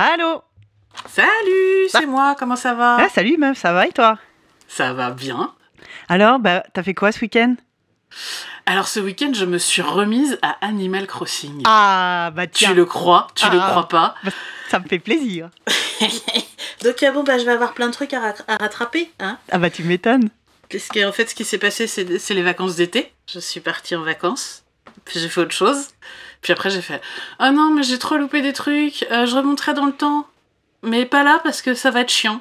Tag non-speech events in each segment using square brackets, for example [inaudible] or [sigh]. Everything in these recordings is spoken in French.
Allô Salut, c'est Bah. moi, comment ça va Ah, salut meuf, ça va et toi Ça va bien. Alors, bah, t'as fait quoi ce week-end Alors ce week-end, je me suis remise à Animal Crossing. Ah, bah tu tiens, le crois? Tu le crois pas? [laughs] Ça me fait plaisir. [laughs] Donc ah bon, bah, je vais avoir plein de trucs à, rat- à rattraper. Hein Ah bah tu m'étonnes. Parce qu'en fait, ce qui s'est passé, c'est c'est les vacances d'été. Je suis partie en vacances. Puis j'ai fait autre chose. Puis après, j'ai fait Ah non, mais j'ai trop loupé des trucs. euh, je remonterai dans le temps. Mais pas là parce que ça va être chiant.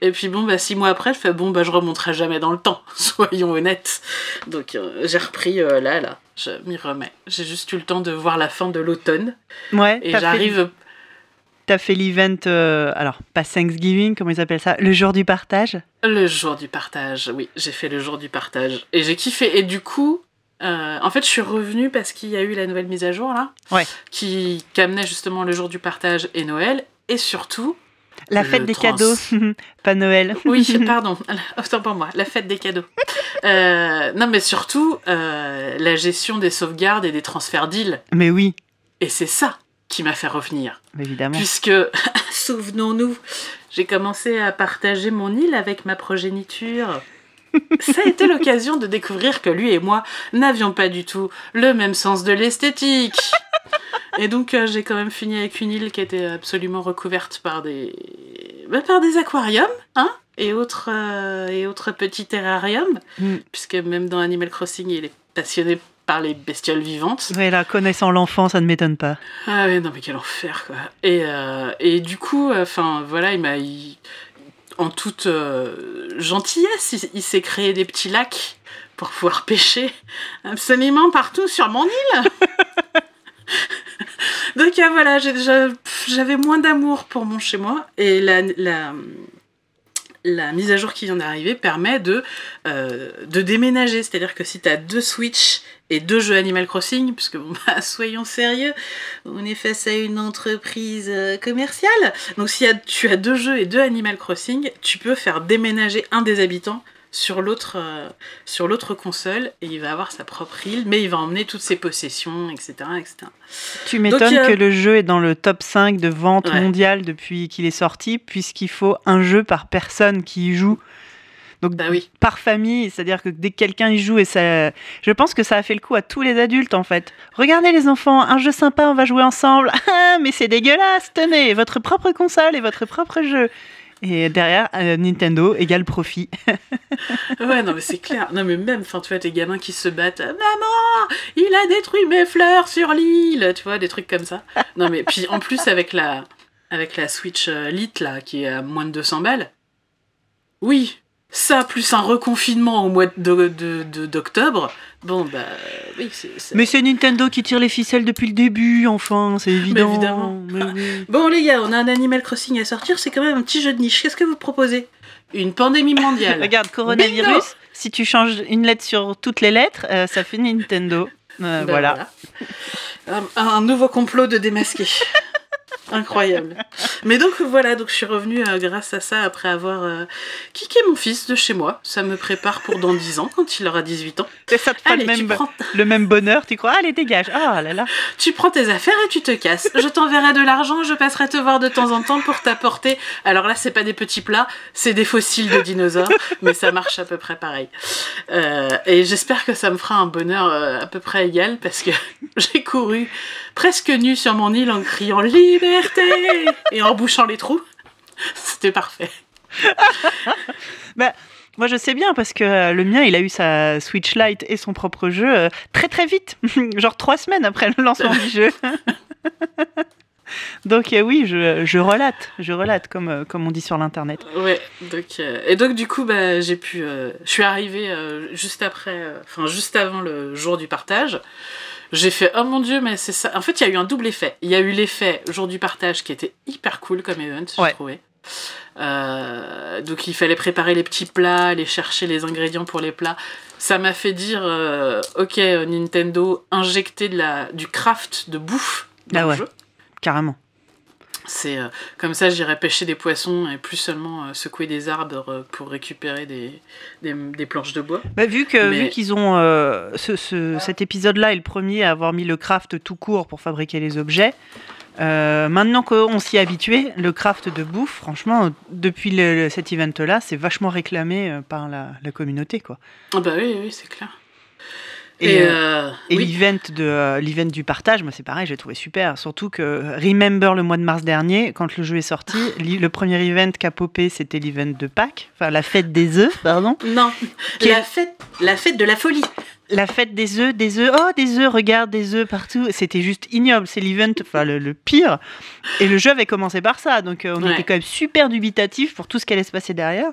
Et puis bon, bah six mois après, je fais Bon, bah je remonterai jamais dans le temps. [laughs] Soyons honnêtes. Donc euh, j'ai repris euh, là, là. Je m'y remets. J'ai juste eu le temps de voir la fin de l'automne. Ouais, Et j'arrive. t'as fait l'event, euh, alors pas Thanksgiving, comment ils appellent ça? Le jour du partage? Le jour du partage, oui, j'ai fait le jour du partage. Et j'ai kiffé. Et du coup, euh, en fait, je suis revenue parce qu'il y a eu la nouvelle mise à jour, là. Ouais. Qui, qui amenait justement le jour du partage et Noël. Et surtout, La fête des trans. cadeaux, [laughs] pas Noël. oui, [laughs] pardon, [laughs] autant pour moi, la fête des cadeaux. Euh, non, mais surtout, euh, la gestion des sauvegardes et des transferts d'îles. Mais oui, Et c'est ça qui m'a fait revenir. évidemment. Puisque, souvenons-nous, j'ai commencé à partager mon île avec ma progéniture. Ça a été l'occasion de découvrir que lui et moi n'avions pas du tout le même sens de l'esthétique. Et donc euh, j'ai quand même fini avec une île qui était absolument recouverte par des, bah, par des aquariums, hein, et autres euh, et autres petits terrariums, Mm. puisque même dans Animal Crossing il est passionné par les bestioles vivantes. Ouais, là, connaissant l'enfant, ça ne m'étonne pas. Ah ouais, non mais quel enfer quoi. Et, euh, et du coup, enfin voilà, il m'a... il- En toute euh, gentillesse, il, s'est créé des petits lacs pour pouvoir [laughs] pêcher absolument partout sur mon île. [laughs] Donc ah, voilà, j'avais moins d'amour pour mon chez moi. Et la, la, la mise à jour qui vient d'arriver permet de, euh, déménager. C'est-à-dire que si tu as deux Switch et deux jeux Animal Crossing, puisque [laughs] bah, soyons sérieux, on est face à une entreprise euh, commerciale. Donc si tu as deux jeux et deux Animal Crossing, tu peux faire déménager un des habitants sur l'autre euh, sur l'autre console et il va avoir sa propre île, mais il va emmener toutes ses possessions, etc. etc. Tu m'étonnes euh, que le jeu est dans le top 5 de vente Ouais. mondiale depuis qu'il est sorti, puisqu'il faut un jeu par personne qui y joue. Donc, Bah oui. par famille, c'est-à-dire que dès que quelqu'un y joue, et ça, je pense que ça a fait le coup à tous les adultes en fait. Regardez les enfants, un jeu sympa, on va jouer ensemble. [laughs] Ah, mais c'est dégueulasse, tenez, votre propre console et votre propre jeu. Et derrière, euh, Nintendo égale profit. [laughs] Ouais, non, mais c'est clair. Non, mais même, tu vois, tes gamins qui se battent. Maman, il a détruit mes fleurs sur l'île. Tu vois, des trucs comme ça. Non, mais puis en plus, avec la, Switch euh, Lite, là, qui est à moins de 200 balles. Oui, ça, plus un reconfinement au mois de- de- d'octobre. Bon, bah, oui, c'est. Mais c'est Nintendo qui tire les ficelles depuis le début, enfin, c'est évident. évidemment. Mais oui. [laughs] Bon, les gars, on a un Animal Crossing à sortir. C'est quand même un petit jeu de niche. Qu'est-ce que vous proposez? Une pandémie mondiale. [laughs] Regarde, coronavirus, Bingo si tu changes une lettre sur toutes les lettres, euh, ça fait Nintendo. Euh, Ben voilà. voilà. Un, un nouveau complot de démasquer. [laughs] Incroyable. Mais donc voilà, donc je suis revenue euh, grâce à ça après avoir euh, kické mon fils de chez moi. Ça me prépare pour dans 10 ans quand il aura 18 ans. Et ça Allez, le, même, prends, le même bonheur, tu crois? Allez, dégage. Ah là là. [laughs] tu prends tes affaires et tu te casses. Je t'enverrai de l'argent, je passerai te voir de temps en temps pour t'apporter. Alors là, c'est pas des petits plats, c'est des fossiles de dinosaures, mais ça marche à peu près pareil. Euh, et j'espère que ça me fera un bonheur euh, à peu près égal parce que [laughs] j'ai couru presque nu sur mon île en criant liberté et en bouchant les trous. [laughs] C'était parfait. [laughs] Moi, je sais bien parce que euh, le mien, il a eu sa Switch Lite et son propre jeu euh, très très vite, [laughs] genre trois semaines après le lancement du jeu. Donc euh, oui, je, je relate, je relate comme, euh, comme on dit sur l'internet. Ouais, donc, euh, et donc du coup, bah, j'ai pu. je suis arrivée juste après, enfin juste avant le jour du partage. J'ai fait oh mon dieu, mais c'est ça. En fait, il y a eu un double effet. Il y a eu l'effet jour du partage qui était hyper cool comme event, Ouais. j'ai trouvé. Euh, donc il fallait préparer les petits plats, aller chercher les ingrédients pour les plats. Ça m'a fait dire euh, ok euh, Nintendo injecter de la du craft de bouffe dans Ah le ouais. jeu. Carrément. C'est euh, comme ça, j'irai pêcher des poissons et plus seulement euh, secouer des arbres euh, pour récupérer des, des, des planches de bois. Bah, vu que Mais- vu qu'ils ont ce, ce- cet épisode-là est le premier à avoir mis le craft tout court pour fabriquer les objets, maintenant qu'on s'y est habitué, le craft de bouffe, franchement, depuis le- cet event-là, c'est vachement réclamé par la, la communauté, quoi. Ah bah oui, oui, c'est clair. Et, Et, euh, euh, Et oui. l'event de euh, l'event du partage, moi c'est pareil, j'ai trouvé super. Surtout que Remember le mois de mars dernier, quand le jeu est sorti, [laughs] le premier event qu'a popé, c'était l'event de Pâques, enfin la fête des œufs, pardon. Non, Qui la est- fête, la fête de la folie. La fête des œufs, des œufs, oh des œufs, regarde des œufs partout. C'était juste ignoble, c'est l'event, enfin le, le pire. Et le jeu avait commencé par ça, donc euh, on Ouais. était quand même super dubitatif pour tout ce qui allait se passer derrière.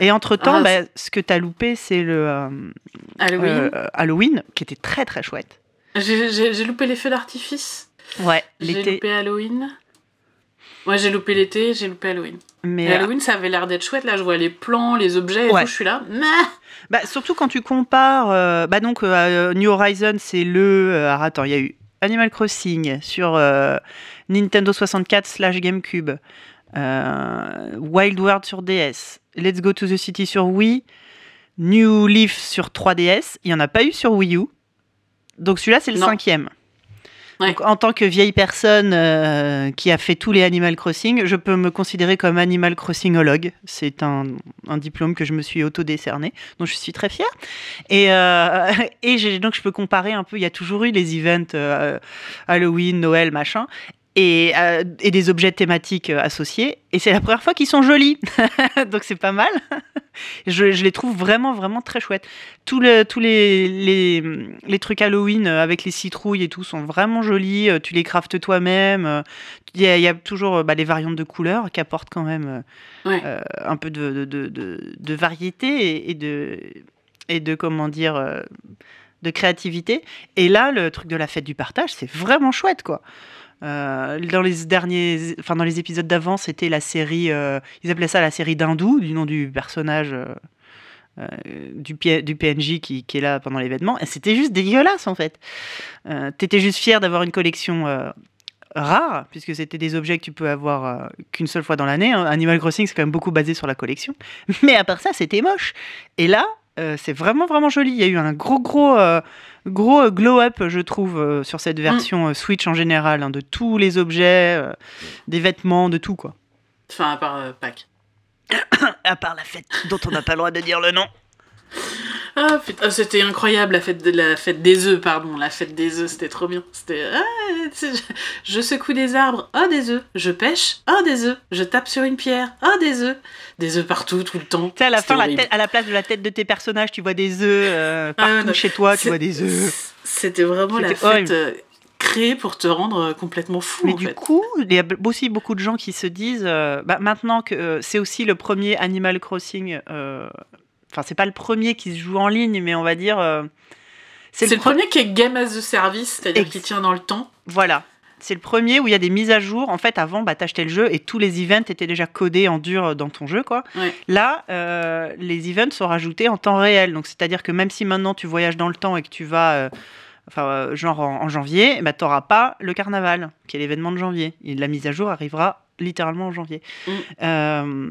Et entre temps, Ah, bah, ce que t'as loupé, c'est le euh, Halloween. euh, Halloween, qui était très très chouette. J'ai- loupé les feux d'artifice. Ouais, J'ai loupé Halloween. Moi, j'ai loupé l'été, j'ai loupé Halloween. Mais Et euh, Halloween, ça avait l'air d'être chouette. Là, je vois les plans, les objets et Ouais. tout. Je suis là. Bah, surtout quand tu compares. euh, bah donc, euh, New Horizon, c'est le. euh, attends, il y a eu Animal Crossing sur euh, Nintendo 64 slash GameCube, euh, Wild World sur DS, Let's Go to the City sur Wii, New Leaf sur 3DS. Il n'y en a pas eu sur Wii U. Donc, celui-là, c'est le Non. cinquième. En tant que vieille personne euh, qui a fait tous les Animal Crossing, je peux me considérer comme Animal Crossingologue. C'est un, diplôme que je me suis auto-décerné, dont je suis très fière. Et, euh, [laughs] donc, je peux comparer un peu. Il y a toujours eu les events euh, Halloween, Noël, machin. Et, euh, et des objets thématiques euh, associés. Et c'est la première fois qu'ils sont jolis. [laughs] donc, c'est pas mal. [laughs] je, je les trouve vraiment, vraiment très chouettes. Tous, le- tous les, les, les trucs Halloween euh, avec les citrouilles et tout sont vraiment jolis. Tu les craftes toi-même. Il y, a- il y a toujours bah, les variantes de couleurs qui apportent quand même Ouais. euh, un peu de, de, de, de- de variété et, et de, et de, comment dire, euh, de créativité. Et là, le truc de la fête du partage, c'est vraiment chouette, quoi. Euh, dans les derniers, enfin dans les épisodes d'avant, c'était la série, euh, ils appelaient ça la série d'Hindou, du nom du personnage euh, du, PNJ qui, est là pendant l'événement. C'était juste dégueulasse en fait. T'étais juste fier d'avoir une collection rare, puisque c'était des objets que tu peux avoir qu'une seule fois dans l'année. hein. Animal Crossing, c'est quand même beaucoup basé sur la collection. Mais à part ça, c'était moche. Et là, euh, c'est vraiment, vraiment joli. Il y a eu un gros, gros, euh, gros euh, glow-up, je trouve, euh, sur cette version Switch en général, hein, de tous les objets, des vêtements, de tout, quoi. Enfin, à part Pâques. [coughs] À part la fête dont on n'a pas le droit de dire le nom. Ah putain, c'était incroyable la fête, de, la fête des œufs, pardon. La fête des œufs, c'était trop bien. C'était. ah, je, secoue des arbres, oh des œufs. Je pêche, oh des œufs. Je tape sur une pierre, oh des œufs. Des œufs partout, tout le temps. Tu sais, à la C'était fin, la horrible. tête- à la place de la tête de tes personnages, tu vois des œufs euh, Ah, partout chez toi, tu vois des œufs. C'était vraiment la fête euh, créée pour te rendre euh, complètement fou. Mais en du fait. coup, il y a aussi beaucoup de gens qui se disent, euh, bah, maintenant que c'est aussi le premier Animal Crossing, enfin c'est pas le premier qui se joue en ligne, mais on va dire, euh, c'est le, pre- premier qui est game as a service, c'est-à-dire Ex- qui tient dans le temps. Voilà. C'est le premier où il y a des mises à jour. En fait, avant, bah, t'achetais le jeu et tous les events étaient déjà codés en dur dans ton jeu, quoi. Ouais. Là, euh, les events sont rajoutés en temps réel. Donc, c'est-à-dire que même si maintenant tu voyages dans le temps et que tu vas, euh, enfin, euh, genre en, en janvier, bah, t'auras pas le carnaval, qui est l'événement de janvier. Et la mise à jour arrivera littéralement en janvier. Mm. Euh,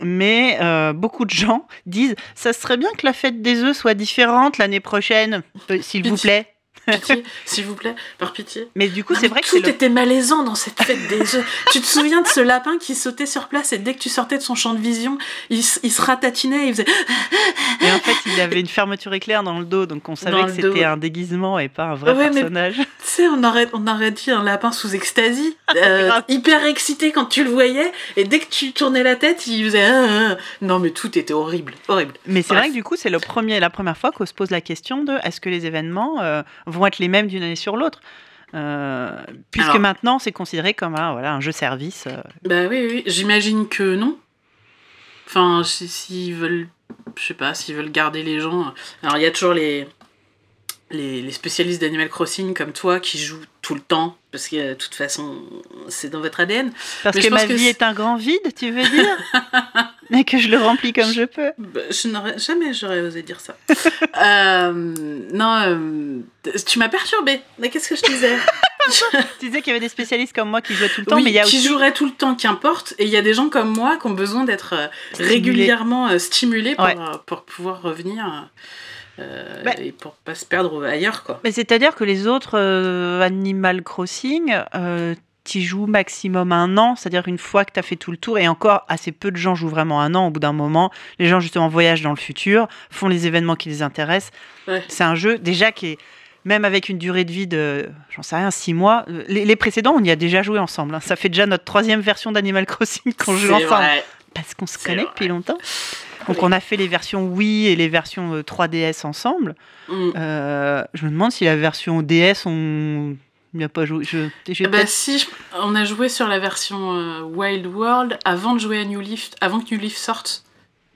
mais euh, beaucoup de gens disent, ça serait bien que la fête des œufs soit différente l'année prochaine, euh, s'il vous plaît. Pitié, s'il vous plaît, par pitié. Mais du coup, Non, c'est vrai que tout le... était malaisant dans cette fête des œufs. tu te souviens de ce lapin qui sautait sur place et dès que tu sortais de son champ de vision, il, se ratatinait, il faisait Et en fait, il avait une fermeture éclair dans le dos, donc on savait Dans que c'était un déguisement et pas un vrai Ouais, personnage. Tu sais, on aurait, on aurait dit un lapin sous extasie, [laughs] euh, hyper excité quand tu le voyais, et dès que tu tournais la tête, il faisait. Ah, ah, ah. Non, mais tout était horrible, horrible. Mais c'est vrai que du coup, c'est le premier, la première fois qu'on se pose la question de est-ce que les événements euh, vont être les mêmes d'une année sur l'autre Euh, Puisque Alors- maintenant, c'est considéré comme un, voilà, un jeu service. euh. Bah oui, oui, j'imagine que non. Enfin, si- s'ils veulent. Je sais pas, s'ils veulent garder les gens. Alors, il y a toujours les. Les, les spécialistes d'Animal Crossing comme toi qui jouent tout le temps, parce que de toute façon, c'est dans votre ADN. Parce Mais que ma que vie est un grand vide, tu veux dire? [laughs] Et que je le remplis comme je peux. Bah, je n'aurais jamais j'aurais osé dire ça. [laughs] Euh, non, euh, tu m'as perturbée. Mais qu'est-ce que je disais [laughs] Tu disais qu'il y avait des spécialistes comme moi qui jouaient tout le temps, Oui, mais il y a qui aussi. joueraient tout le temps, qu'importe. Et il y a des gens comme moi qui ont besoin d'être euh, régulièrement stimulés pour, Ouais. pour pouvoir revenir euh, Bah. et pour pas se perdre ailleurs, quoi. Mais c'est-à-dire que les autres euh, Animal Crossing, euh, tu joues maximum un an, c'est-à-dire une fois que tu as fait tout le tour, et encore assez peu de gens jouent vraiment un an au bout d'un moment. Les gens justement voyagent dans le futur, font les événements qui les intéressent. Ouais. C'est un jeu déjà qui est, même avec une durée de vie de, j'en sais rien, six mois, euh, les, les précédents, on y a déjà joué ensemble. hein. Ça fait déjà notre troisième version d'Animal Crossing [laughs] qu'on joue ensemble. vrai. Parce qu'on se connaît vrai. depuis longtemps. Donc on a fait les versions Wii et les versions euh, 3DS ensemble. Mm. Euh, je me demande si la version DS, on n'y a pas joué. Je, peut-être- si, je- on a joué sur la version euh, Wild World avant de jouer à New Leaf, avant que New Leaf sorte.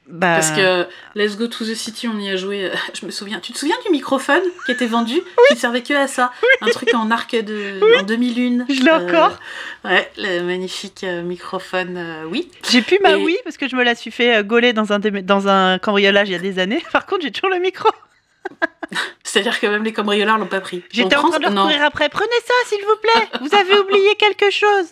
bah, Parce que Let's Go to the City, on y a joué. euh, [laughs] Je me souviens. Tu te souviens du microphone qui était vendu [laughs] Qui servait que à ça? Un truc en arc de [laughs] en 2001. Je l'ai encore. Ouais, le magnifique euh, microphone. euh, oui. J'ai plus ma Et- Wii parce que je me la suis fait euh, gauler dans un, dans un cambriolage il y a des années. Par contre, j'ai toujours le micro. C'est-à-dire que même les cambrioleurs l'ont pas pris. J'étais en France- train de leur courir après. Prenez ça, s'il vous plaît. Vous avez [laughs] oublié quelque chose.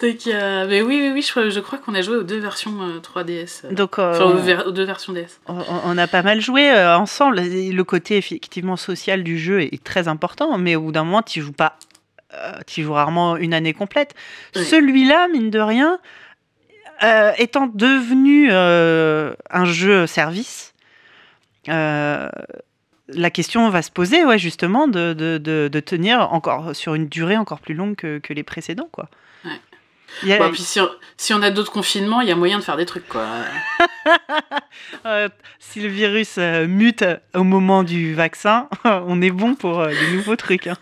Donc, euh, mais oui, oui, oui, je, crois- je crois qu'on a joué aux deux versions euh, 3DS. euh, Donc, euh, Enfin, aux, ver- aux deux versions DS. on, on a pas mal joué euh, ensemble. Le côté effectivement social du jeu est, très important, mais au bout d'un moment, tu joues pas. tu joues rarement une année complète. Oui. Celui-là, mine de rien, étant devenu un jeu service, la question va se poser, ouais, justement, de, de, de- de tenir encore sur une durée encore plus longue que, que les précédents, quoi. Ouais. A- Bon, puis si on, si on a d'autres confinements, il y a moyen de faire des trucs, quoi. [laughs] euh, si le virus euh, mute au moment du vaccin, [laughs] on est bon pour euh, des nouveaux trucs. hein.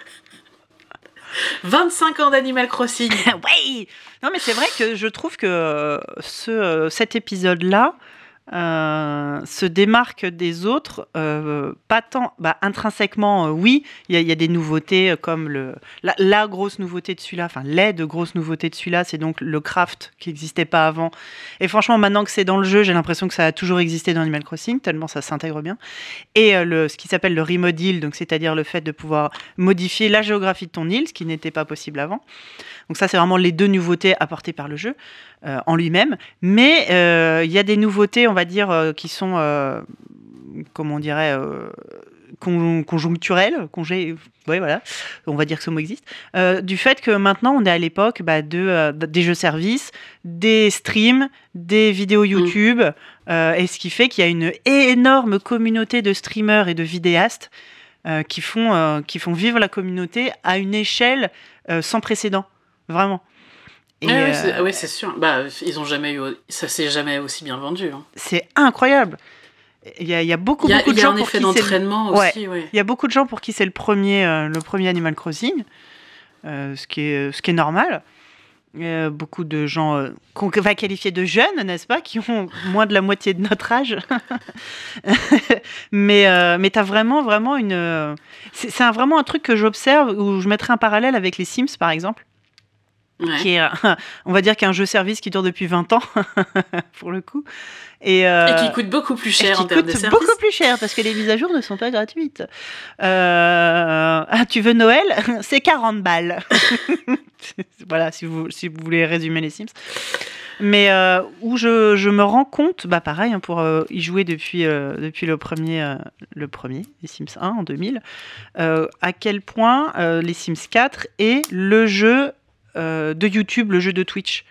25 ans d'Animal Crossing. [laughs] oui Non, mais c'est vrai que je trouve que euh, ce, euh, cet épisode-là euh, se démarque des autres, euh, pas tant, bah, intrinsèquement, euh, oui, il y, a- des nouveautés comme la, grosse nouveauté de celui-là, enfin, les deux grosses nouveautés de celui-là, c'est donc le craft qui n'existait pas avant. Et franchement, maintenant que c'est dans le jeu, j'ai l'impression que ça a toujours existé dans Animal Crossing, tellement ça s'intègre bien. Et le, ce qui s'appelle le remodil, donc c'est-à-dire le fait de pouvoir modifier la géographie de ton île, ce qui n'était pas possible avant. Donc ça, c'est vraiment les deux nouveautés apportées par le jeu en lui-même. Mais euh, il y a des nouveautés, on va dire, euh, qui sont, euh, comment on dirait, euh, con- conjoncturelles, congé, ouais, voilà, on va dire que ce mot existe, euh, du fait que maintenant on est à l'époque bah, de, euh, des jeux services, des streams, des vidéos YouTube, euh, et ce qui fait qu'il y a une énorme communauté de streamers et de vidéastes euh, qui, font, euh, qui font vivre la communauté à une échelle euh, sans précédent, vraiment. Et, ouais, euh, c'est- ah ouais, c'est sûr. Bah, ils ont jamais eu, ça s'est jamais aussi bien vendu. hein. c'est incroyable. Il y a, il y a beaucoup, de gens pour qui c'est le- d'entraînement aussi, ouais. Il y a beaucoup de gens pour qui c'est le premier, euh, le premier Animal Crossing, euh, ce, qui est, ce qui est normal. Euh, beaucoup de gens qu'on va qualifier de jeunes, n'est-ce pas, qui ont moins de la moitié de notre âge. [laughs] mais mais tu as vraiment, vraiment une. C'est c'est un- vraiment un truc que j'observe où je mettrais un parallèle avec les Sims, par exemple, Ouais. qui est, [laughs] on va dire, qu'un jeu service qui dure depuis 20 ans, [laughs] pour le coup. Et, euh, Et qui coûte beaucoup plus cher en termes de coûte service. beaucoup plus cher parce que les mises à jour ne sont pas gratuites. Euh, ah, tu veux Noël? [laughs] C'est 40 balles. voilà, si vous, si vous voulez résumer les Sims. Mais euh, où je, je me rends compte, bah pareil, hein, pour y jouer depuis, depuis le, premier, le premier, les Sims 1 en 2000, euh, à quel point les Sims 4 est le jeu euh, de YouTube, le jeu de Twitch,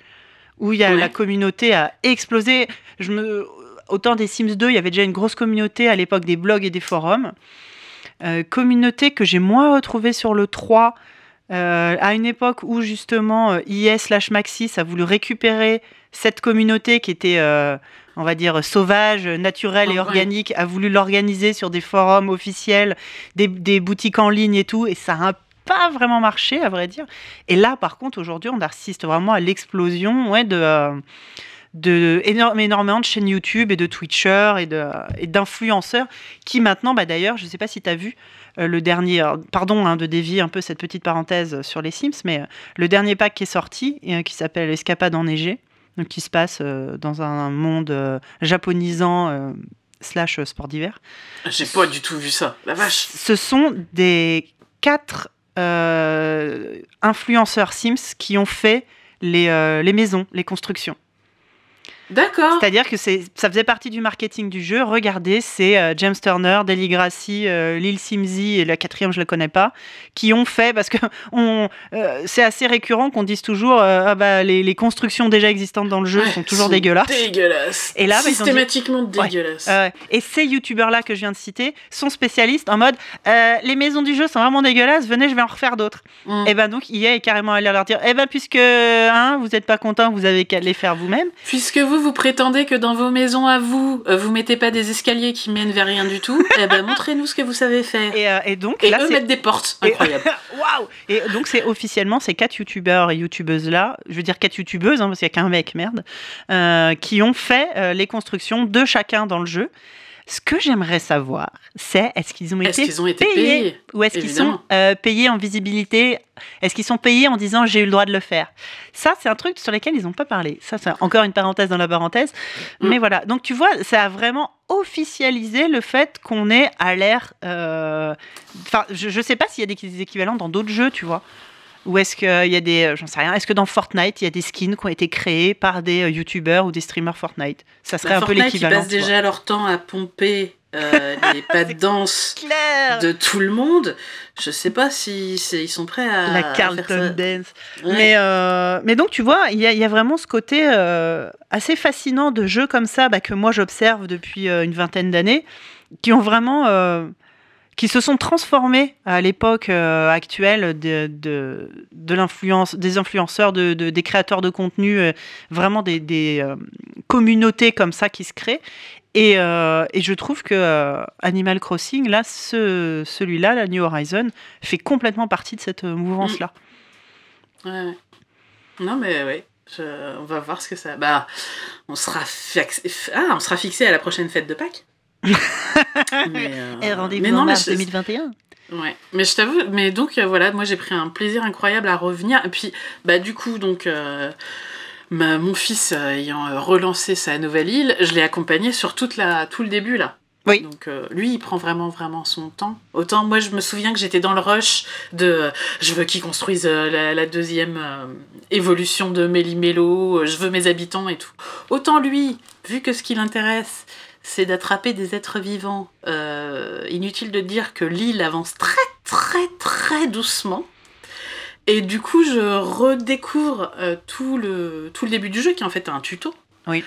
où il y a Ouais. la communauté a explosé. Je me... Autant des Sims 2, il y avait déjà une grosse communauté à l'époque des blogs et des forums. Euh, communauté que j'ai moins retrouvée sur le 3, euh, à une époque où justement IS slash Maxis a voulu récupérer cette communauté qui était, euh, on va dire, sauvage, naturelle et organique, a voulu l'organiser sur des forums officiels, des, des boutiques en ligne et tout, et ça a pas vraiment marché, à vrai dire. Et là, par contre, aujourd'hui, on assiste vraiment à l'explosion ouais, de, euh, de énorme, énormément de chaînes YouTube et de Twitchers et d'influenceurs qui maintenant, bah, d'ailleurs, je sais pas si tu as vu euh, le dernier, alors, pardon hein, de dévier un peu cette petite parenthèse sur les Sims, mais euh, le dernier pack qui est sorti, et, euh, qui s'appelle Escapade enneigée, donc qui se passe euh, dans un monde euh, japonisant euh, slash sport d'hiver. J'ai pas du tout vu ça. La vache. Ce sont des quatre euh, influenceurs Sims qui ont fait les, euh, les maisons, les constructions. D'accord. C'est-à-dire que c'est, ça faisait partie du marketing du jeu. Regardez, c'est euh, James Turner, Deli Grassi, euh, Lil Simzi et la quatrième, je ne la connais pas, qui ont fait, parce que [laughs] on, euh, c'est assez récurrent qu'on dise toujours ah bah, les, les constructions déjà existantes dans le jeu Ouais, sont toujours sont dégueulasses. Dégueulasses. Et là, bah, dit- systématiquement Ouais. dégueulasses. Et ces youtubeurs-là que je viens de citer sont spécialistes en mode les maisons du jeu sont vraiment dégueulasses, venez, je vais en refaire d'autres. Mm. Et ben donc, EA est carrément allé leur dire eh ben puisque hein, vous n'êtes pas content, vous avez qu'à les faire vous-même. Puisque vous, vous prétendez que dans vos maisons à vous, euh, vous mettez pas des escaliers qui mènent vers rien du tout, eh ben montrez-nous ce que vous savez faire. Et, Et, euh, et donc, eux là, mettent des portes. Et- Incroyable. [laughs] Waouh Et donc c'est officiellement ces quatre youtubeurs et youtubeuses là, je veux dire quatre youtubeuses hein, parce qu'il n'y a qu'un mec, merde, euh, qui ont fait euh, les constructions de chacun dans le jeu. Ce que j'aimerais savoir, c'est est-ce qu'ils ont été qu'ils ont été payés, payés? ou est-ce qu'ils sont euh, payés en visibilité? Est-ce qu'ils sont payés en disant j'ai eu le droit de le faire? Ça, c'est un truc sur lequel ils n'ont pas parlé. Ça, c'est encore une parenthèse dans la parenthèse. Mm. Mais voilà. Donc tu vois, ça a vraiment officialisé le fait qu'on est à l'ère. euh, Enfin, je ne sais pas s'il y a des équivalents dans d'autres jeux, tu vois. Ou est-ce qu'il y a des. euh, J'en sais rien. Est-ce que dans Fortnite, il y a des skins qui ont été créés par des euh, youtubeurs ou des streamers Fortnite? Ça serait Bah, un peu Fortnite, ils l'équivalent. passent tu vois. déjà leur temps à pomper euh, [laughs] les pas de danse de tout le monde. Je sais pas si ils sont prêts à La faire Carlton ça. Dance. Ouais. Mais, euh, mais donc, tu vois, il y, a- il y a vraiment ce côté euh, assez fascinant de jeux comme ça bah, que moi j'observe depuis euh, une vingtaine d'années, qui ont vraiment. Qui se sont transformés à l'époque euh, actuelle de, de, l'influence, des influenceurs, de, de- des créateurs de contenu, euh, vraiment des, euh, communautés comme ça qui se créent. Et, et je trouve que Animal Crossing, là, ce, celui-là, la New Horizon, fait complètement partie de cette mouvance-là. Ouais, ouais. Non, mais je- On va voir ce que ça. Bah, on sera, ah, on sera fixé à la prochaine fête de Pâques. [laughs] mais, euh, Et rendez-vous mais en mars je- 2021. Ouais, mais je t'avoue, mais donc euh, voilà, moi j'ai pris un plaisir incroyable à revenir. Et puis, bah du coup, donc euh, ma- mon fils euh, ayant relancé sa nouvelle île, je l'ai accompagné sur toute la, tout le début là. Oui. Donc euh, lui, il prend vraiment vraiment son temps. Autant moi, je me souviens que j'étais dans le rush de, euh, je veux qu'il construise euh, la, la deuxième euh, évolution de Méli-Mélo, euh, je veux mes habitants et tout. Autant lui, vu que ce qui l'intéresse, c'est d'attraper des êtres vivants. Euh, inutile de dire que l'île avance très très très doucement. Et du coup, je redécouvre euh, tout, le, tout le début du jeu, qui est en fait un tuto. Oui.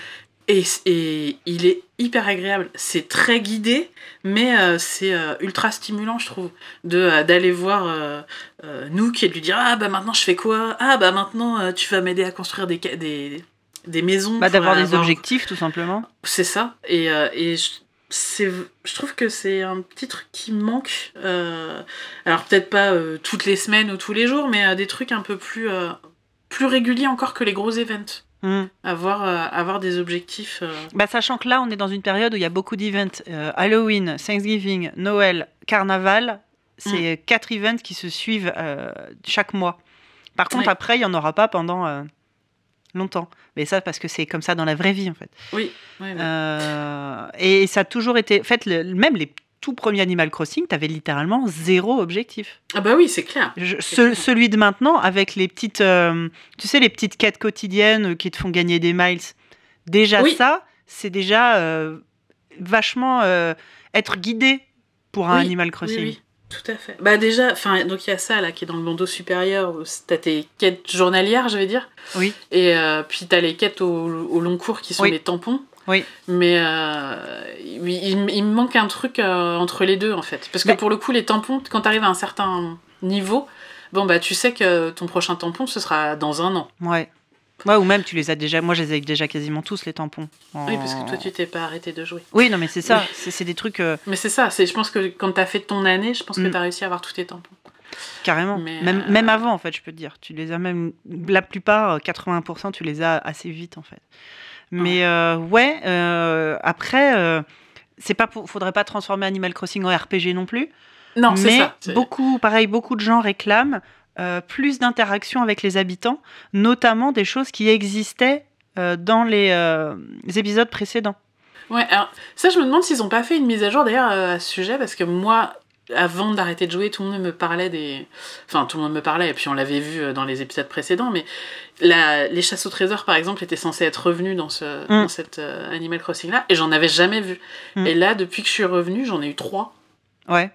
Et, et il est hyper agréable. C'est très guidé, mais euh, c'est euh, ultra stimulant, je trouve, de d'aller voir euh, Nook et de lui dire Ah, bah maintenant je fais quoi? Ah, bah maintenant tu vas m'aider à construire des, des, des maisons. Bah, D'avoir des avoir- objectifs, tout simplement. c'est ça. Et, euh, et je, c'est, je trouve que c'est un petit truc qui manque. euh, alors peut-être pas euh, toutes les semaines ou tous les jours, mais des trucs un peu plus, plus réguliers encore que les gros events. Hmm. Avoir, euh, avoir des objectifs. euh, Bah, sachant que là, on est dans une période où il y a beaucoup d'events. Euh, Halloween, Thanksgiving, Noël, Carnaval, c'est quatre events qui se suivent chaque mois. Par contre, Ouais. après, il n'y en aura pas pendant longtemps. Mais ça, parce que c'est comme ça dans la vraie vie, en fait. Oui. Euh, et ça a toujours été. En fait, le- même les tout premiers Animal Crossing, tu avais littéralement zéro objectif. Ah bah oui, c'est clair. Je- C'est ce- clair. celui de maintenant, avec les petites, euh, tu sais, les petites quêtes quotidiennes qui te font gagner des miles. Déjà Oui. ça, c'est déjà euh, vachement euh, être guidé pour un Animal Oui, Crossing. Tout à fait. Bah déjà, enfin, donc il y a ça là qui est dans le bandeau supérieur où t'as tes quêtes journalières, je vais dire. Oui. Et euh, puis t'as les quêtes au, au long cours qui sont Oui. les tampons. Oui. Mais euh, oui, il, il me manque un truc euh, entre les deux en fait. Parce que Mais- pour le coup, les tampons, quand t'arrives à un certain niveau, bon bah tu sais que ton prochain tampon ce sera dans un an. Ouais. Ouais, ou même tu les as déjà. Moi, je les ai déjà quasiment tous les tampons. Oui, parce que toi tu t'es pas arrêté de jouer. Oui, non, mais c'est ça. C'est c'est des trucs euh, Mais c'est ça, c'est, je pense que quand t'as fait ton année, je pense que Mm. t'as réussi à avoir tous tes tampons. carrément. Mais, même, euh, même avant, en fait, je peux te dire. Tu les as même. La plupart, euh, 80%, tu les as assez vite, en fait. Mais euh, ouais, euh, après, euh, c'est pas pour- faudrait pas transformer Animal Crossing en RPG non plus. Non, c'est mais ça. beaucoup, pareil, beaucoup de gens réclament euh, plus d'interaction avec les habitants, notamment des choses qui existaient euh, dans les, euh, les épisodes précédents. Ouais, alors ça, je me demande s'ils ont pas fait une mise à jour d'ailleurs à ce sujet, parce que moi, avant d'arrêter de jouer, tout le monde me parlait des. Enfin, tout le monde me parlait, et puis on l'avait vu dans les épisodes précédents, mais la... les chasses au trésor, par exemple, étaient censées être revenues dans, ce... dans cette euh, Animal Crossing-là, et j'en avais jamais vu. Mm. Et là, depuis que je suis revenue, j'en ai eu trois. Ouais.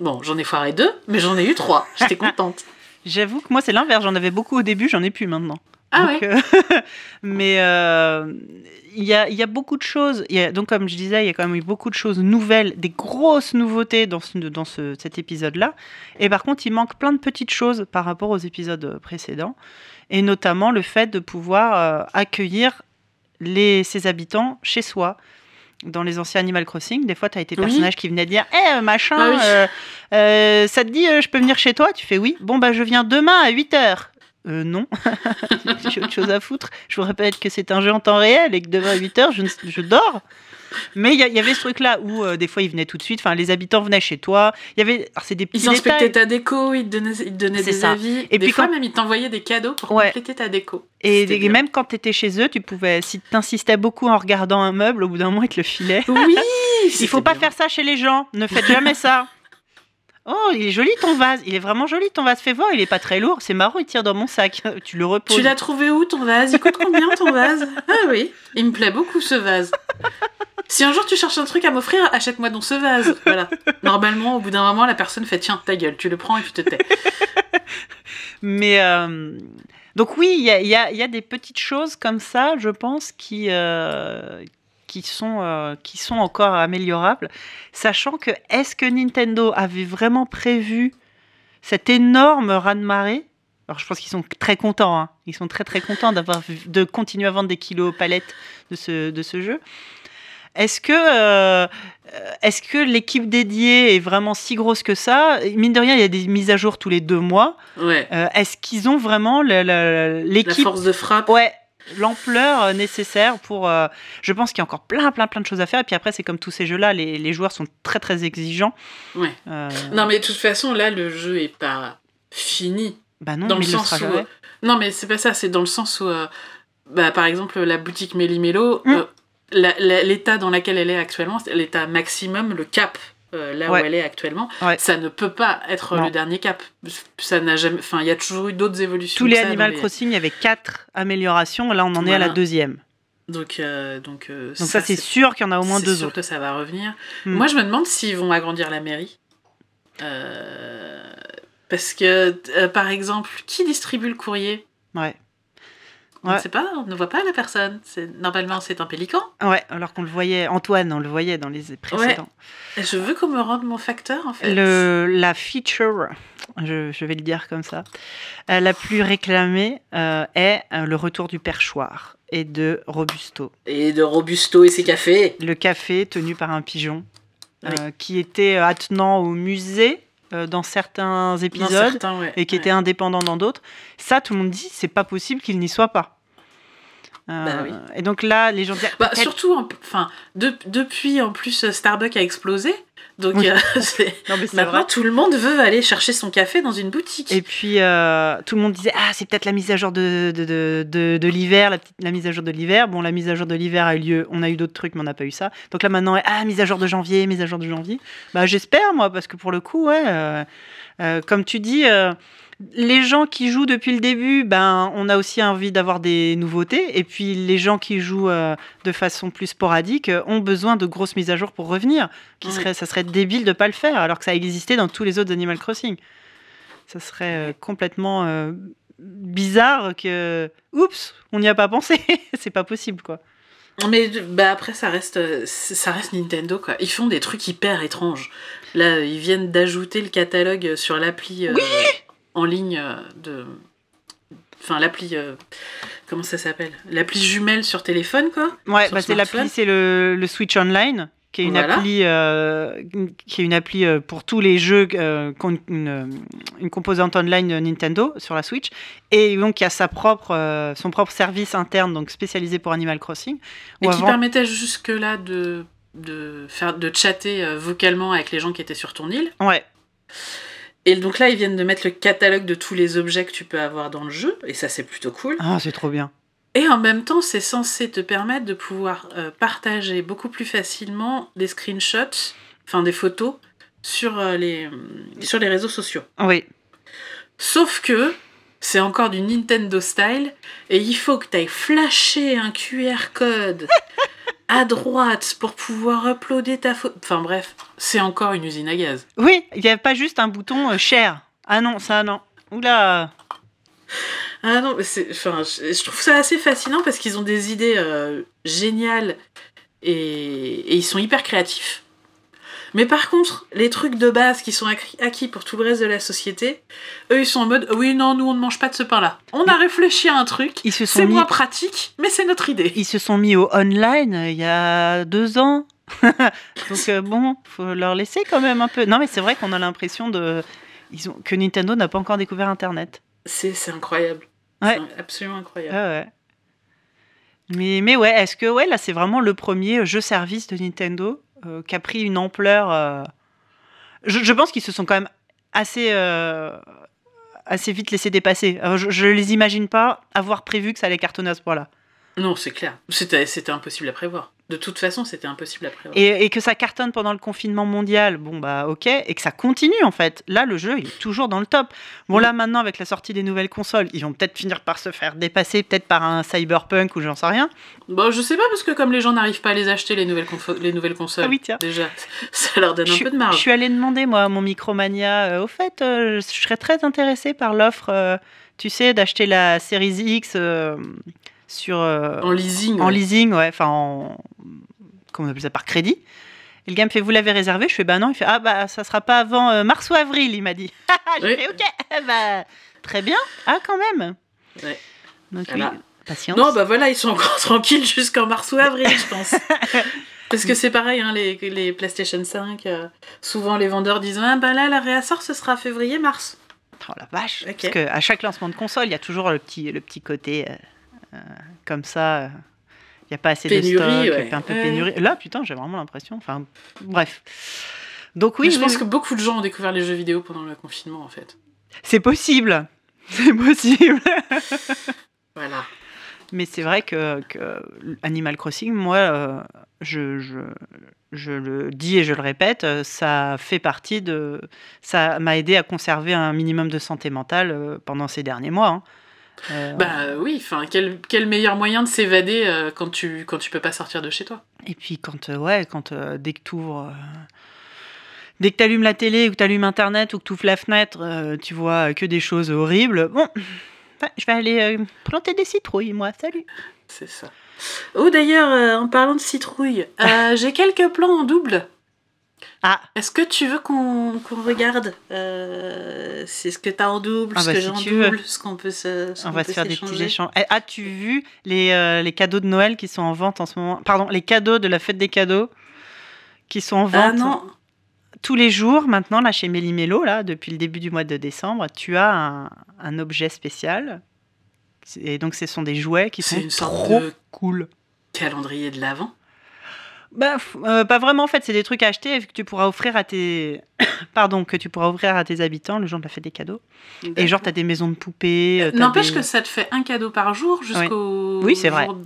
Bon, j'en ai foiré deux, mais j'en ai eu trois. J'étais contente. [laughs] J'avoue que moi, c'est l'inverse. J'en avais beaucoup au début, j'en ai plus maintenant. Ah Donc, ouais euh, [laughs] mais euh, il y, a, y a beaucoup de choses. Y a, donc, comme je disais, il y a quand même eu beaucoup de choses nouvelles, des grosses nouveautés dans, ce, dans ce, cet épisode-là. Et par contre, il manque plein de petites choses par rapport aux épisodes précédents. Et notamment le fait de pouvoir euh, accueillir les, ses habitants chez soi. Dans les anciens Animal Crossing, des fois, tu as été Oui. personnages qui venaient dire Eh, machin, Ah oui. euh, euh, ça te dit, euh, je peux venir chez toi? Tu fais oui. Bon, bah, je viens demain à 8 heures. Euh, non. [laughs] J'ai autre chose à foutre. Je vous répète que c'est un jeu en temps réel et que demain à 8 heures, je, ne- je dors. Mais il y, avait ce truc-là où euh, des fois ils venaient tout de suite, enfin les habitants venaient chez toi. Il y avait, c'est des petits Ils inspectaient ta déco, ils te donnaient, ils te donnaient des ça. avis. Et des puis fois, quand- même, ils t'envoyaient des cadeaux pour Ouais. compléter ta déco. Et, même quand tu étais chez eux, tu pouvais, si tu insistais beaucoup en regardant un meuble, au bout d'un moment ils te le filaient. Oui [laughs] Il faut pas faire ça chez les gens. Ne faites jamais ça. Oh, il est joli ton vase. Il est vraiment joli ton vase. Fais voir, il est pas très lourd. C'est marrant, il tire dans mon sac. [laughs] Tu le reposes. Tu l'as trouvé où ton vase? Il coûte combien ton vase? Ah oui, il me plaît beaucoup ce vase. Si un jour tu cherches un truc à m'offrir, achète-moi donc ce vase. Voilà. Normalement, au bout d'un moment, la personne fait tiens, ta gueule, tu le prends et tu te tais. Mais euh, donc oui, il y a, il y a- il y a des petites choses comme ça, je pense, qui, euh, qui, sont, euh, qui sont encore améliorables. Sachant que est-ce que Nintendo avait vraiment prévu cet énorme raz-de-marée? Alors je pense qu'ils sont très contents, hein. ils sont très très contents d'avoir de continuer à vendre des kilos palettes de ce, de ce jeu. Est-ce que, euh, est-ce que l'équipe dédiée est vraiment si grosse que ça? Mine de rien, il y a des mises à jour tous les deux mois. Ouais. Euh, Est-ce qu'ils ont vraiment le- La l'équipe force de frappe? Ouais, l'ampleur euh, nécessaire pour. euh, je pense qu'il y a encore plein, plein, plein de choses à faire. Et puis après, c'est comme tous ces jeux-là, les, les joueurs sont très, très exigeants. Ouais. Euh, Non, mais de toute façon, là, le jeu est pas fini. bah non, dans mais le sens où. Non, mais c'est pas ça, c'est dans le sens où. euh, bah, par exemple, la boutique Méli-Mélo, euh, la- la- l'état dans lequel elle est actuellement, c'est l'état maximum, le cap. Euh, là Ouais. où elle est actuellement, Ouais. ça ne peut pas être Non. le dernier cap. Ça n'a jamais. Enfin, il y a toujours eu d'autres évolutions. Tous les Animal les- Crossing, il y avait quatre améliorations. Là, on en est à la deuxième. Donc, euh, donc, euh, Donc ça, c'est sûr qu'il y en a au moins c'est deux sûr autres. que ça va revenir. Mm. Moi, je me demande s'ils vont agrandir la mairie. Parce que, par exemple, qui distribue le courrier? Ouais. On Ouais. ne sait pas, on ne voit pas la personne. C'est- Normalement, c'est un pélican. Ouais, alors qu'on le voyait, Antoine, on le voyait dans les précédents. Je veux qu'on me rende mon facteur, en fait. Le, la feature, je, je vais le dire comme ça, euh, la plus réclamée euh, est euh, le retour du perchoir et de Robusto. Et de Robusto et ses cafés. Le café tenu par un pigeon Oui. euh, qui était attenant au musée dans certains Dans épisodes certains, ouais. et qui Ouais. était indépendant dans d'autres. Ça, tout le monde dit, c'est pas possible qu'il n'y soit pas. Euh, Bah oui. Et donc là, les gens disent Bah, surtout, en- enfin, de- depuis, en plus, euh, Starbucks a explosé. Donc, Oui. euh, [laughs] Non, mais maintenant, vrai. tout le monde veut aller chercher son café dans une boutique. Et puis, euh, tout le monde disait Ah, c'est peut-être la mise à jour de, de, de, de- de l'hiver, la, mise à jour de l'hiver. Bon, la mise à jour de l'hiver a eu lieu. On a eu d'autres trucs, mais on n'a pas eu ça. Donc là, maintenant, Ah, mise à jour de janvier, mise à jour de janvier. Bah, j'espère, moi, parce que pour le coup, ouais, euh, comme tu dis, les gens qui jouent depuis le début, ben, on a aussi envie d'avoir des nouveautés. Et puis, les gens qui jouent euh, de façon plus sporadique euh, ont besoin de grosses mises à jour pour revenir. Qui serait, ça serait débile de pas le faire, alors que ça existait dans tous les autres Animal Crossing. Ça serait euh, complètement bizarre que. Oups, on n'y a pas pensé. [laughs] c'est pas possible, quoi. Mais bah après ça reste ça reste Nintendo quoi. Ils font des trucs hyper étranges. Là ils viennent d'ajouter le catalogue sur l'appli euh, en ligne euh, de enfin l'appli euh, comment ça s'appelle? L'appli jumelle sur téléphone quoi? Ouais, bah, c'est l'appli, c'est le, le Switch Online, qui est une Voilà. appli, euh, qui est une appli pour tous les jeux euh, qui ont une, une composante online Nintendo sur la Switch, et donc qui a sa propre, son propre service interne, donc spécialisé pour Animal Crossing. Et qui permettait jusque là de de faire de chatter vocalement avec les gens qui étaient sur ton île? Ouais, Et donc là ils viennent de mettre le catalogue de tous les objets que tu peux avoir dans le jeu et ça c'est plutôt cool. ah, c'est trop bien. Et en même temps, c'est censé te permettre de pouvoir euh, partager beaucoup plus facilement des screenshots, enfin des photos sur, euh, les, sur les réseaux sociaux. Oui. Sauf que c'est encore du Nintendo style et il faut que tu ailles flasher un QR code [laughs] à droite pour pouvoir uploader ta photo. Enfin bref, c'est encore une usine à gaz. Oui, il n'y a pas juste un bouton euh, share. Ah non, ça non. Oula. Ah non, mais c'est, enfin, je, je trouve ça assez fascinant parce qu'ils ont des idées euh, géniales et, et ils sont hyper créatifs. Mais par contre, les trucs de base qui sont acquis- pour tout le reste de la société, eux ils sont en mode oui, non, nous on ne mange pas de ce pain-là. On a réfléchi à un truc, c'est mis- moins pratique, mais c'est notre idée. Ils se sont mis au online euh, il y a deux ans. [laughs] Donc euh, bon, faut leur laisser quand même un peu. Non mais c'est vrai qu'on a l'impression de ils ont que Nintendo n'a pas encore découvert Internet. C'est, incroyable. Ouais. C'est absolument incroyable. Ouais. Mais, mais ouais, est-ce que ouais, là c'est vraiment le premier jeu service de Nintendo? Euh, qui a pris une ampleur. euh, Je, pense qu'ils se sont quand même assez, euh, assez vite laissés dépasser. Euh, je, je les imagine pas avoir prévu que ça allait cartonner à ce point-là. Non, c'est clair. C'était impossible à prévoir. De toute façon, c'était impossible prévoir. Et, et que ça cartonne pendant le confinement mondial, bon bah ok, et que ça continue en fait. Là, le jeu, il est toujours dans le top. Bon là, maintenant, avec la sortie des nouvelles consoles, ils vont peut-être finir par se faire dépasser, peut-être par un Cyberpunk ou j'en sais rien. Bon, je sais pas, parce que comme les gens n'arrivent pas à les acheter, les nouvelles, les nouvelles consoles, Ah oui, tiens. déjà, [laughs] ça leur donne Je un peu de Je marge. suis allée demander, moi, à mon Micromania, euh, au fait, euh, je serais très intéressée par l'offre, euh, tu sais, d'acheter la Series X sur, euh, En leasing. en ouais. leasing, ouais, enfin, en, comment on appelle ça, par crédit. Et le gars me fait, vous l'avez réservé? Je fais, bah non. Il fait, ah bah ça sera pas avant euh, mars ou avril, il m'a dit. [laughs] J'ai Oui. fait, ok, [laughs] bah, très bien. Ah, quand même. Ouais. Donc Voilà. oui, patience. Non, bah voilà, ils sont encore [laughs] tranquilles jusqu'en mars ou avril, je pense. Parce que c'est pareil, hein, les, les PlayStation 5, euh, souvent les vendeurs disent Ah bah là, la réassort, ce sera février-mars. Oh la vache. Ok. Parce qu'à chaque lancement de console, il y a toujours le petit, le petit côté euh, comme ça. euh, Il n'y a pas assez Pénurie, de stock, ouais. un peu Ouais. pénurie. Là, putain, j'ai vraiment l'impression. Enfin, bref. Donc oui, Mais je oui, pense oui. que beaucoup de gens ont découvert les jeux vidéo pendant le confinement, en fait. c'est possible. [laughs] C'est possible. [laughs] Voilà. Mais c'est vrai que, que Animal Crossing, moi, euh, je, je, je le dis et je le répète, euh, ça fait partie de. Ça m'a aidé à conserver un minimum de santé mentale euh, pendant ces derniers mois. hein. Euh, Bah oui, enfin, quel, quel meilleur moyen de s'évader euh, quand, tu, quand tu peux pas sortir de chez toi? Et puis quand, euh, ouais, quand euh, dès que tu ouvres. Dès que tu allumes la télé ou que tu allumes Internet ou que tu ouvres la fenêtre, tu vois que des choses horribles. Bon, [laughs] je vais aller planter des citrouilles, moi. Salut. C'est ça. Oh, d'ailleurs, en parlant de citrouille, euh, [laughs] j'ai quelques plans en double. Ah, Est-ce que tu veux qu'on qu'on regarde euh, C'est ce que tu as en double, Ah ce bah, que si j'ai en tu veux. double, ce qu'on peut se. ce on qu'on va peut se faire des petits échanges. Eh, As-tu vu les, euh, les cadeaux de Noël qui sont en vente en ce moment? Pardon, les cadeaux de la fête des cadeaux qui sont en vente Ah non, tous les jours maintenant là chez Méli-Mélo là depuis le début du mois de décembre tu as un, un objet spécial et donc ce sont des jouets qui sont une sorte trop de- cool calendrier de l'avant. Bah, euh, pas vraiment en fait c'est des trucs à acheter et que tu pourras offrir à tes [coughs] pardon que tu pourras offrir à tes habitants le jour de la fête des cadeaux et genre t'as des maisons de poupées euh, N'empêche des- que ça te fait un cadeau par jour jusqu'au. Oui, c'est vrai. jour-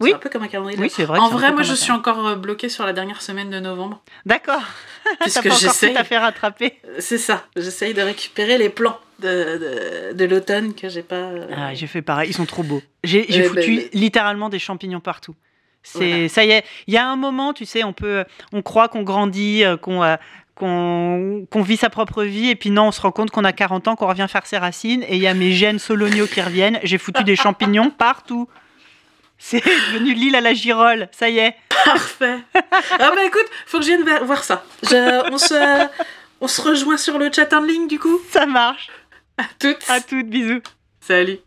Oui. C'est un peu comme un calendrier. oui c'est vrai En vrai, moi, je suis encore euh, bloquée sur la dernière semaine de novembre. d'accord [laughs] Puisque tout à fait rattrapé Euh, C'est ça. J'essaye de récupérer les plans de, de, de l'automne que j'ai pas. euh, Ah, j'ai fait pareil, ils sont trop beaux. J'ai j'ai Eh foutu ben, littéralement des champignons partout. C'est Voilà. ça y est, il y a un moment, tu sais, on peut on croit qu'on grandit, euh, qu'on euh, qu'on vit sa propre vie et puis non, on se rend compte qu'on a 40 ans, qu'on revient faire ses racines et il y a mes gènes soloniaux qui reviennent, j'ai foutu des champignons [laughs] partout. C'est devenu l'île à la girole, ça y est. Parfait. ah bah écoute, faut que je vienne voir ça. Je- on, se, on se rejoint sur le chat en ligne du coup? Ça marche. À toutes. À toutes, bisous. Salut.